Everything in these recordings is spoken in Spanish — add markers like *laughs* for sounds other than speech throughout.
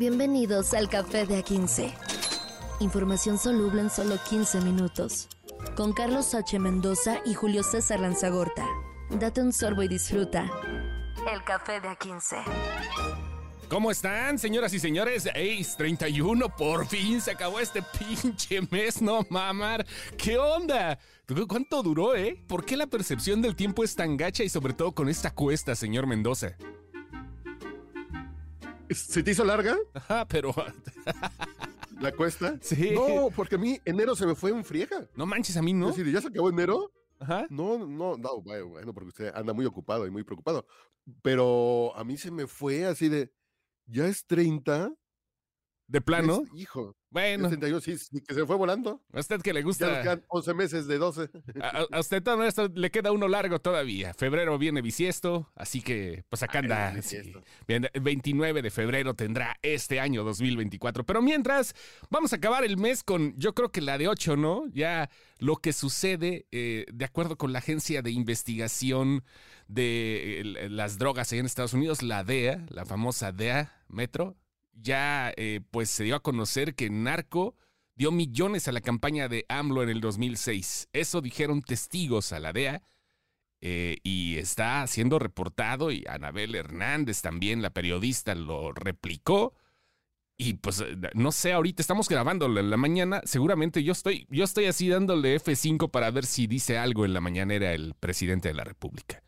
Bienvenidos al Café de A15. Información soluble en solo 15 minutos. Con Carlos H. Mendoza y Julio César Lanzagorta. Date un sorbo y disfruta. El Café de A15. ¿Cómo están, señoras y señores? Ace 31, por fin se acabó este pinche mes, no mamar. ¿Qué onda? ¿Cuánto duró, eh? ¿Por qué la percepción del tiempo es tan gacha y sobre todo con esta cuesta, señor Mendoza? ¿Se te hizo larga Ajá, pero... *laughs* la cuesta? Sí. No, porque a mí enero se me fue en friega. No manches, a mí no. Es decir, ¿ya se acabó enero? Ajá. No, no, no, bueno, porque usted anda muy ocupado y muy preocupado. Pero a mí se me fue así de, ya es 30. ¿De plano? Es- hijo, Bueno, es 31, sí, sí, que se fue volando. a usted que le Ya nos gusta... quedan 11 meses de 12. A, a usted todo esto le queda uno largo todavía. Febrero viene bisiesto, así que pues acá Ay, anda. sí. bisiesto. Bien, el 29 de febrero tendrá este año 2024. Pero mientras, vamos a acabar el mes con, yo creo que la de 8, ¿no? Ya lo que sucede, eh, de acuerdo con la agencia de investigación de eh, las drogas allá en Estados Unidos, la DEA, la famosa DEA Metro, ya eh, pues se dio a conocer que Narco dio millones a la campaña de AMLO en el 2006. Eso dijeron testigos a la DEA. eh, y está siendo reportado y Anabel Hernández también, la periodista, lo replicó. Y pues eh, no sé, ahorita estamos grabándolo en la mañana. Seguramente yo estoy, yo estoy así dándole F5 para ver si dice algo en la mañanera el presidente de la República.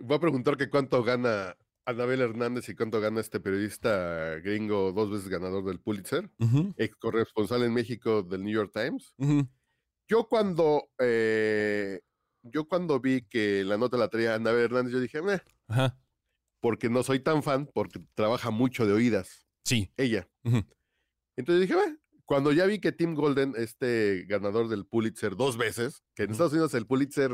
Voy a preguntar que cuánto gana Anabel Hernández y cuánto gana este periodista gringo, dos veces ganador del Pulitzer, ex corresponsal en México del New York Times. Yo cuando, eh, yo cuando vi que la nota la traía Anabel Hernández, yo dije, "Meh", Ajá. porque no soy tan fan, porque trabaja mucho de oídas, Sí. ella. Ujú. Entonces dije, "Meh". cuando ya vi que Tim Golden, este ganador del Pulitzer dos veces, que en. Estados Unidos el Pulitzer,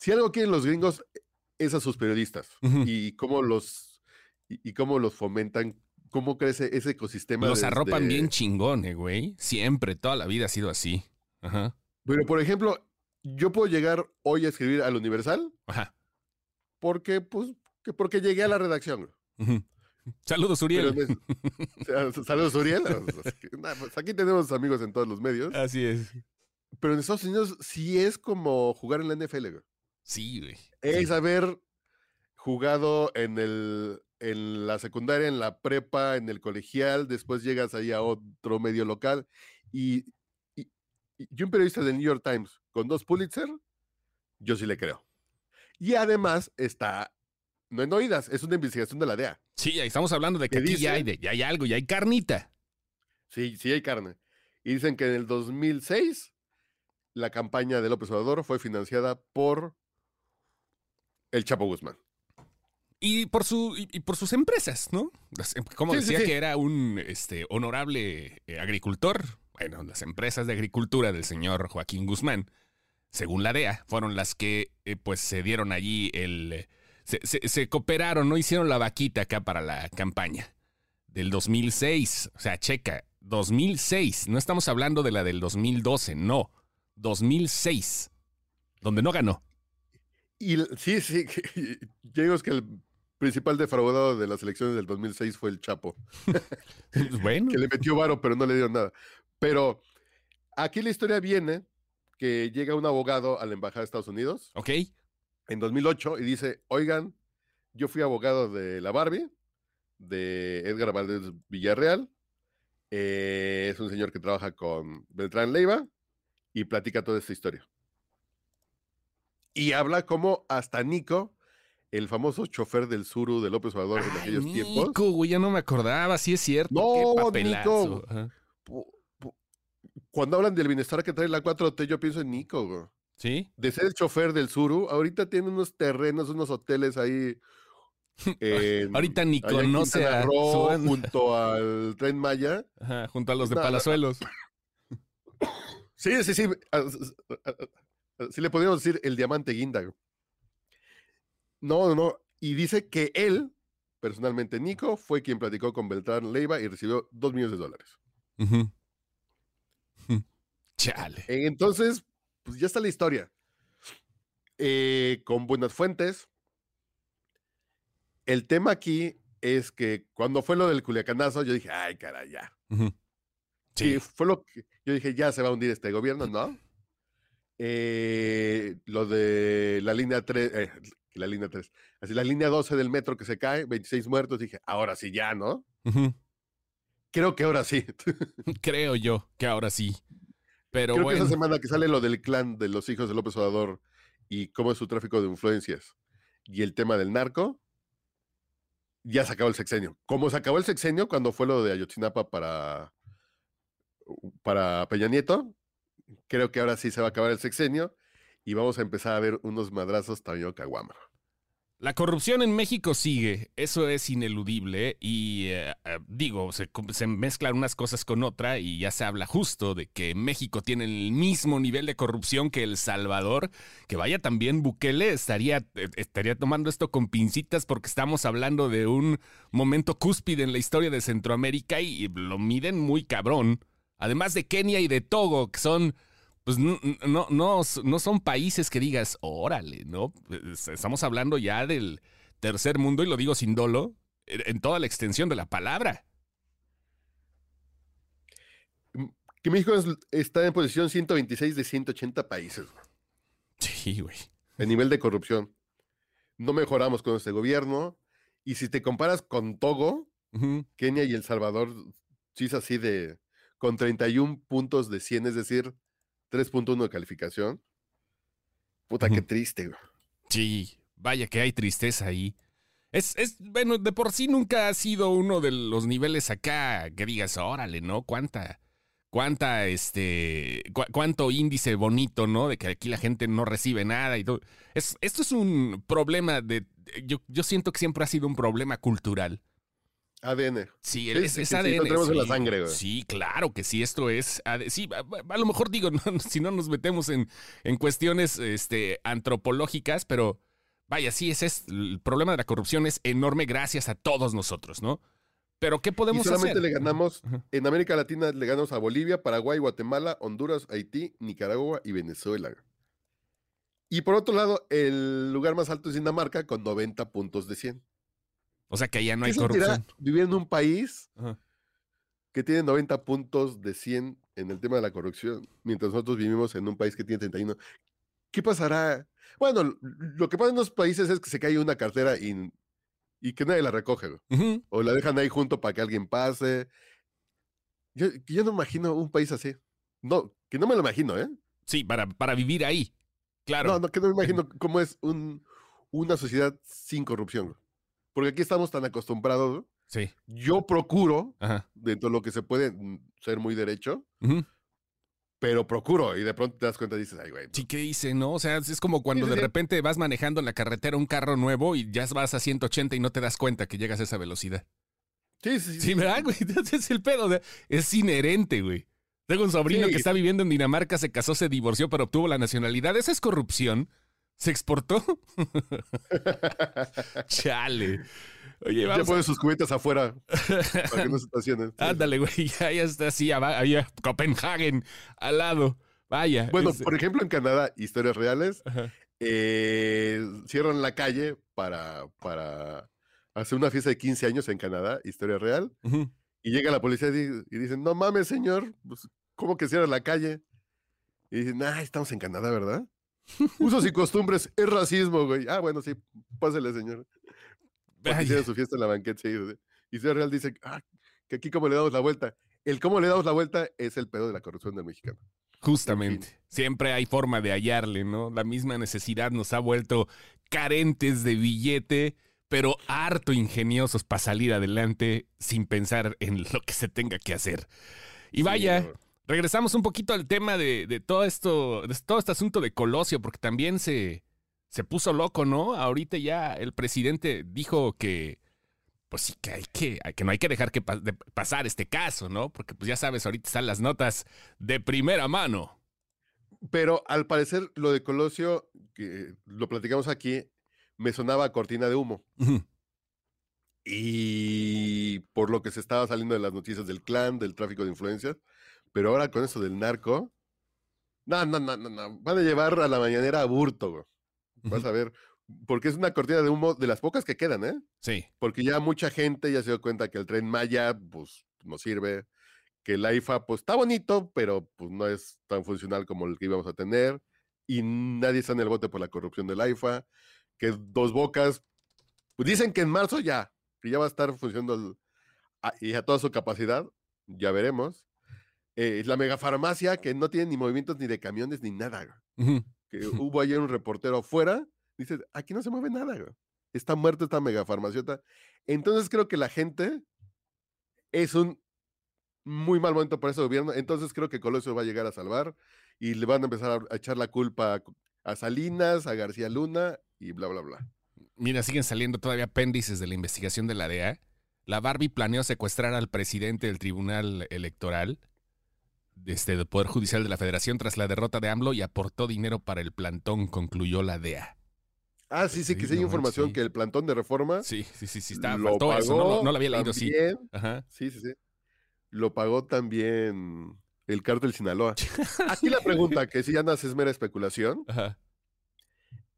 si algo quieren los gringos, es a sus periodistas y cómo los, y, y cómo los fomentan, cómo crece ese ecosistema. Los arropan bien chingón, eh, güey. Siempre, toda la vida ha sido así. Ajá. Pero, por ejemplo, yo puedo llegar hoy a escribir al Universal Ajá. porque, pues, que porque llegué a la redacción. Ujú. Saludos, Pero Uriel. *laughs* Saludos, Uriel. Nah, pues, aquí tenemos amigos en todos los medios. Así es. Pero en Estados Unidos sí es como jugar en la NFL. Sí, güey. Es haber jugado en, el, en la secundaria, en la prepa, en el colegial, después llegas ahí a otro medio local y, y, y un periodista del New York Times con dos Pulitzer, yo sí le creo. Y además está, no en oídas, es una investigación de la DEA. Sí, ahí estamos hablando de que ¿Qué aquí ya hay, de- ya hay algo, ya hay carnita. Sí, sí hay carne. Y dicen que en el 2006 la campaña de López Obrador fue financiada por el Chapo Guzmán. Y por, su, y, y por sus empresas, ¿no? Em- Como Sí, decía sí. que era un este, honorable eh, agricultor, bueno, las empresas de agricultura del señor Joaquín Guzmán, según la DEA, fueron las que eh, pues se dieron allí el... Se, se- se cooperaron, ¿no? Hicieron la vaquita acá para la campaña del 2006. O sea, checa, 2006. No estamos hablando de la del 2012, no. 2006. Donde no ganó. Y sí, sí, digo es que el principal defraudado de las elecciones del 2006 fue el Chapo, *laughs* Bueno. que le metió varo, pero no le dieron nada. Pero aquí la historia viene que llega un abogado a la Embajada de Estados Unidos Ok. en 2008 y dice, oigan, yo fui abogado de la Barbie, de Edgar Valdés Villarreal, eh, es un señor que trabaja con Beltrán Leiva y platica toda esta historia. Y habla como hasta Nico, el famoso chofer del Suru de López Obrador en aquellos tiempos, Nico, güey, ya no me acordaba, sí es cierto. No, qué. Nico. Cuando hablan del bienestar que trae la 4T, yo pienso en Nico, güey. ¿Sí? de ser el chofer del Suru, ahorita tiene unos terrenos, unos hoteles ahí. *laughs* en- Ahorita ni conoce a Roo, junto al tren Maya. Ajá, junto a los de. Palazuelos. *coughs* Sí, sí, sí. Sí le podríamos decir el diamante guinda. No, no, no. Y dice que él, personalmente Nico, fue quien platicó con Beltrán Leiva y recibió dos millones de dólares. Chale. Entonces, pues ya está la historia. Eh, con buenas fuentes. el tema aquí es que cuando fue lo del Culiacanazo, yo dije, ay, caray, ya. Sí. fue lo que yo dije, ya se va a hundir este gobierno, ¿no? Eh, lo de la línea 3, eh, la línea 3, así la línea 12 del metro que se cae, 26 muertos, dije, ahora sí ya, ¿no? Creo que ahora sí. *laughs* *laughs* Creo yo que ahora sí. Pero Creo bueno. que esa semana que sale lo del clan de los hijos de López Obrador y cómo es su tráfico de influencias y el tema del narco, ya se acabó el sexenio. Como se acabó el sexenio cuando fue lo de Ayotzinapa para, para Peña Nieto, creo que ahora sí se va a acabar el sexenio y vamos a empezar a ver unos madrazos también caguama. La corrupción en México sigue, eso es ineludible y eh, eh, digo, se, se, mezclan unas cosas con otra y ya se habla justo de que México tiene el mismo nivel de corrupción que El Salvador, que vaya también Bukele estaría, eh, estaría tomando esto con pincitas porque estamos hablando de un momento cúspide en la historia de Centroamérica y lo miden muy cabrón, además de Kenia y de Togo, que son pues no, no, no, no, son países que digas, órale, ¿no? Estamos hablando ya del tercer mundo, y lo digo sin dolo, en toda la extensión de la palabra. Que México está en posición 126 de 180 países. Sí, güey. El nivel de corrupción. No mejoramos con este gobierno. Y si te comparas con Togo, uh -huh. Kenia y El Salvador, sí es así de. Con 31 puntos de 100, es decir, 3.1 de calificación. Puta, qué triste, güey. Sí, vaya que hay tristeza ahí. Es, es, bueno, de por sí nunca ha sido uno de los niveles acá que digas, órale, ¿no? Cuánta, cuánta, este, cu cuánto índice bonito, ¿no? De que aquí la gente no recibe nada y todo. Es, esto es un problema de, yo, yo siento que siempre ha sido un problema cultural. ADN. Sí, es, sí, es sí, ADN. Sí, lo tenemos sí, en la sangre, güey. Sí, claro que sí, esto es. Sí, a, a lo mejor digo, *laughs* no, si no nos metemos en, en cuestiones este, antropológicas, pero vaya, sí, ese es el problema de la corrupción es enorme gracias a todos nosotros, ¿no? Pero ¿qué podemos y solamente hacer? le ganamos, en América Latina le ganamos a Bolivia, Paraguay, Guatemala, Honduras, Haití, Nicaragua y Venezuela. Y por otro lado, el lugar más alto es Dinamarca con 90 puntos de 100. O sea que allá no hay ¿Qué corrupción. Vivir en un país Ajá. que tiene 90 puntos de 100 en el tema de la corrupción, mientras nosotros vivimos en un país que tiene 31. ¿Qué pasará? Bueno, lo que pasa en los países es que se cae una cartera y, y que nadie la recoge. Uh -huh. O la dejan ahí junto para que alguien pase. Yo, yo no imagino un país así. No, que no me lo imagino, ¿eh? Sí, para, para vivir ahí. Claro. No, no, que no me imagino cómo es un, una sociedad sin corrupción. Porque aquí estamos tan acostumbrados. Sí. Yo procuro, Ajá. dentro de lo que se puede mm, ser muy derecho, Uh -huh. pero procuro. Y de pronto te das cuenta y dices, ay, güey. Sí, ¿qué dice, no? O sea, es como cuando Sí, de sí. repente vas manejando en la carretera un carro nuevo y ya vas a 180 y no te das cuenta que llegas a esa velocidad. Sí, sí, sí. Sí, ¿verdad, güey? *laughs* Es el pedo. o sea, es inherente, güey. Tengo un sobrino Sí. que está viviendo en Dinamarca, se casó, se divorció, pero obtuvo la nacionalidad. ¿Esa es corrupción? ¿Se exportó? *laughs* Chale. Oye, ya a- ponen sus cubetas afuera para que no se estacionen. *laughs* Ándale, güey. *laughs* Ya, ya está así, allá, Copenhagen, al lado. Vaya. Bueno, es- por ejemplo, en Canadá, historias reales, eh, cierran la calle para, para hacer una fiesta de 15 años en Canadá, historia real, y llega la policía y, y dicen, no mames, señor, pues, ¿cómo que cierra la calle? Y dicen, ah, estamos en Canadá, ¿verdad? Usos y costumbres, es racismo, güey. Ah, bueno, sí, pásele, señor. Hicieron su fiesta en la banqueta. sí. Y Historia Real dice, ah, que aquí cómo le damos la vuelta. El cómo le damos la vuelta es el pedo de la corrupción del mexicano. Justamente. Siempre hay forma de hallarle, ¿no? La misma necesidad nos ha vuelto carentes de billete, pero harto ingeniosos para salir adelante sin pensar en lo que se tenga que hacer. Y vaya. Regresamos un poquito al tema de, de todo esto, de todo este asunto de Colosio, porque también se, se puso loco, ¿no? Ahorita ya el presidente dijo que, pues sí, que hay que, que no hay que dejar que pa- de pasar este caso, ¿no? Porque pues ya sabes, ahorita están las notas de primera mano. Pero al parecer lo de Colosio, que lo platicamos aquí, me sonaba a cortina de humo. Y por lo que se estaba saliendo de las noticias del clan, del tráfico de influencias. Pero ahora con eso del narco. No, no, no, no, no. Van a llevar a la mañanera a Burto, güey. Vas a ver. porque es una cortina de humo de las pocas que quedan, ¿eh? Sí. Porque ya mucha gente ya se dio cuenta que el tren Maya, pues, no sirve, que el AIFA, pues, está bonito, pero pues no es tan funcional como el que íbamos a tener, y nadie está en el bote por la corrupción del AIFA, que Dos Bocas, pues dicen que en marzo ya, que ya va a estar funcionando el- a- y a toda su capacidad, ya veremos. Eh, la megafarmacia, que no tiene ni movimientos ni de camiones ni nada, que *laughs* hubo ayer un reportero afuera, dice, aquí no se mueve nada, güey. Está muerta esta megafarmaciota. Entonces creo que la gente es un muy mal momento para ese gobierno. Entonces creo que Colosio va a llegar a salvar y le van a empezar a, echar la culpa a, a Salinas, a García Luna y bla, bla, bla. Mira, siguen saliendo todavía apéndices de la investigación de la DEA. La Barbie planeó secuestrar al presidente del Tribunal Electoral este, del Poder Judicial de la Federación tras la derrota de AMLO y aportó dinero para el plantón, concluyó la DEA. Ah, sí, sí, que Sí, hay no información sí. que el plantón de reforma Sí, sí, sí, sí, está, lo pagó eso, no, lo- no lo había leído, sí. Ajá. Sí, sí, sí. Lo pagó también el cártel Sinaloa. *laughs* Aquí la pregunta, que si ya no es mera especulación, Ajá.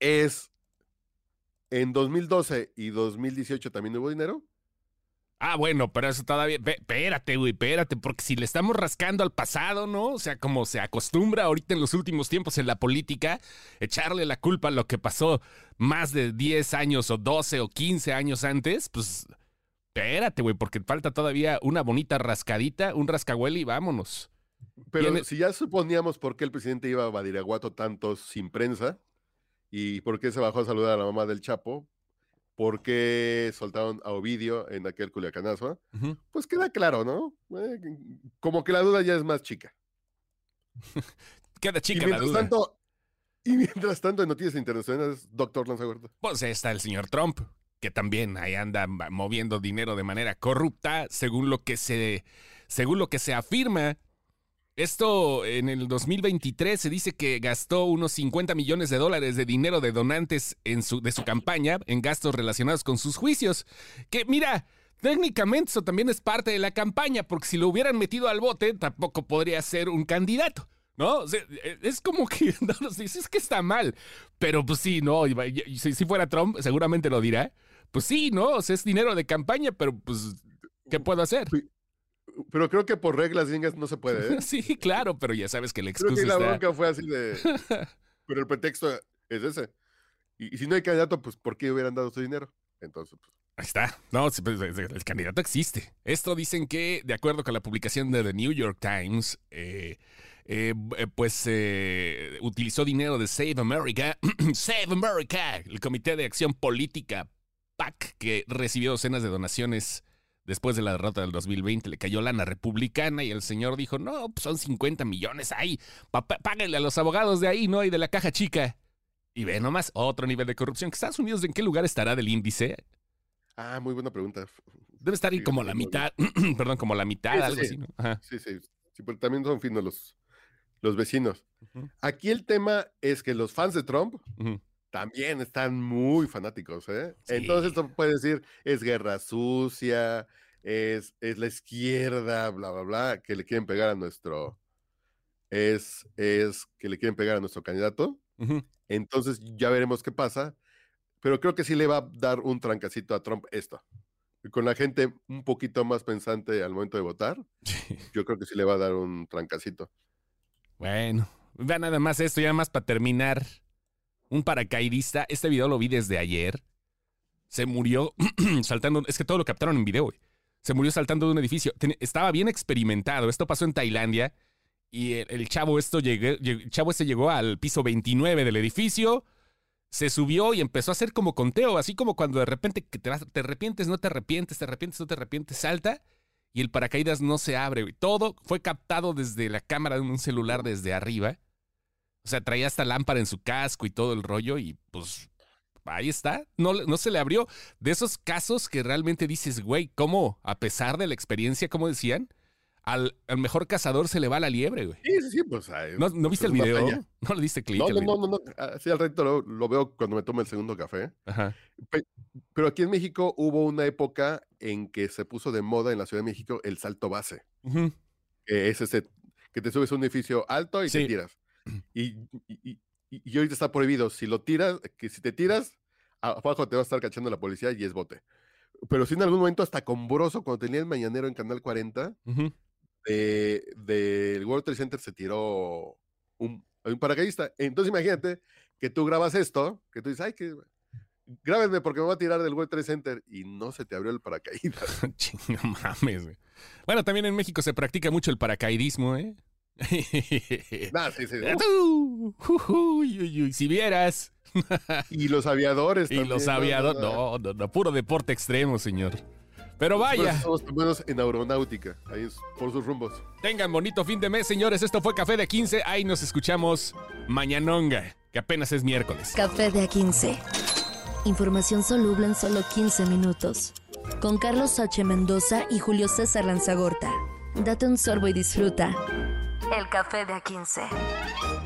es, ¿en 2012 y 2018 también hubo dinero? Ah, bueno, pero eso todavía. Espérate, güey, espérate, porque si le estamos rascando al pasado, ¿no? O sea, como se acostumbra ahorita en los últimos tiempos en la política, echarle la culpa a lo que pasó más de 10 años o 12 o 15 años antes, pues. Espérate, güey, porque falta todavía una bonita rascadita, un rascahuele y vámonos. Pero Tiene- si ya suponíamos por qué el presidente iba a Badiraguato tanto sin prensa y por qué se bajó a saludar a la mamá del Chapo, por qué soltaron a Ovidio en aquel culiacanazo, pues queda claro, ¿no? Eh, como que la duda ya es más chica. *laughs* Queda y chica la mientras duda. tanto, *laughs* y mientras tanto en noticias internacionales, doctor Lanza Huerta. Pues está el señor Trump, que también ahí anda moviendo dinero de manera corrupta, según lo que se, según lo que se afirma. Esto en el 2023 se dice que gastó unos 50 millones de dólares de dinero de donantes en su, de su campaña en gastos relacionados con sus juicios. Que mira, técnicamente eso también es parte de la campaña, porque si lo hubieran metido al bote, tampoco podría ser un candidato. ¿No? O sea, e- es como que *laughs* no nos dices que está mal. Pero pues sí, no. si fuera Trump, seguramente lo dirá. Pues sí, ¿no? O sea, es dinero de campaña, pero pues, ¿qué puedo hacer? Pero creo que por reglas gringas no se puede, ¿eh? *laughs* Sí, claro, pero ya sabes que la Creo excusa que la está. bronca fue así de... *laughs* Pero el pretexto es ese. Y, y si no hay candidato, pues ¿por qué hubieran dado su dinero? Entonces, pues, Ahí está. No, pues, el candidato existe. Esto dicen que, de acuerdo con la publicación de The New York Times, eh, eh, pues eh, utilizó dinero de Save America, *clears throat* Save America, el Comité de Acción Política, PAC, que recibió docenas de donaciones después de la derrota del 2020. Le cayó lana republicana y el señor dijo, no, pues son 50 millones ahí, páguenle a los abogados de ahí, ¿no? Y de la caja chica. Y ve nomás, otro nivel de corrupción. ¿Estados Unidos en qué lugar estará del índice? Ah, muy buena pregunta. Debe estar ahí Sí, como la mitad, *clears throat* perdón, como la mitad, Sí, sí, algo sí. así, ¿no? Ajá. Sí, sí, sí, pero también son finos los, los vecinos. Aquí el tema es que los fans de Trump. También están muy fanáticos, ¿eh? Sí. Entonces esto puede decir, es guerra sucia, es, es la izquierda, bla, bla, bla, que le quieren pegar a nuestro, es, es que le quieren pegar a nuestro candidato. Entonces ya veremos qué pasa, pero creo que sí le va a dar un trancacito a Trump esto. Con la gente un poquito más pensante al momento de votar, *laughs* yo creo que sí le va a dar un trancacito. Bueno, vea nada más esto, ya más para terminar. Un paracaidista, este video lo vi desde ayer. Se murió *clears throat* saltando, es que todo lo captaron en video, güey. Se murió saltando de un edificio. Estaba bien experimentado. Esto pasó en Tailandia. Y el, chavo, esto llegué, lleg- el chavo este llegó al piso 29 del edificio. Se subió y empezó a hacer como conteo, así como cuando de repente te, vas- te arrepientes, no te arrepientes, te arrepientes, no te arrepientes, salta y el paracaídas no se abre. Todo fue captado desde la cámara de un celular desde arriba. O sea, traía hasta lámpara en su casco y todo el rollo y pues ahí está. No, no se le abrió. De esos casos que realmente dices, güey, ¿cómo? A pesar de la experiencia, como decían, al, al mejor cazador se le va la liebre, güey. Sí, sí, sí, pues. ay, ¿No, no pues, viste el video? batalla. *laughs* ¿No le diste clic? No, no, no, no, no. Así al reto lo, lo veo cuando me tomo el segundo café. Ajá. Pero aquí en México hubo una época en que se puso de moda en la Ciudad de México el salto base. Que es ese que te subes a un edificio alto y Sí. te tiras. Y, y, y- y ahorita está prohibido. Si lo tiras, que si te tiras, abajo te va a estar cachando la policía y es bote. Pero sí en algún momento hasta con Broso, cuando tenía el mañanero en Canal 40, Ujú. de- del World Trade Center se tiró un, un paracaidista. Entonces imagínate que tú grabas esto, que tú dices, ay, que grábenme porque me voy a tirar del World Trade Center y no se te abrió el paracaídas. *laughs* Chinga mames, güey. Bueno, también en México se practica mucho el paracaidismo, ¿eh? *laughs* Nah, sí, sí. Tú, uy, uy, uy, si vieras. Y los aviadores Y los aviadores. no. No, puro deporte extremo, señor. Pero vaya, Somos primeros en aeronáutica, ahí es- por sus rumbos. tengan bonito fin de mes, señores. Esto fue Café de 15. Ahí nos escuchamos mañanonga, que apenas es miércoles. Café de A15. Información soluble en solo 15 minutos. Con Carlos H. Mendoza y Julio César Lanzagorta. Date un sorbo y disfruta. El café de A15.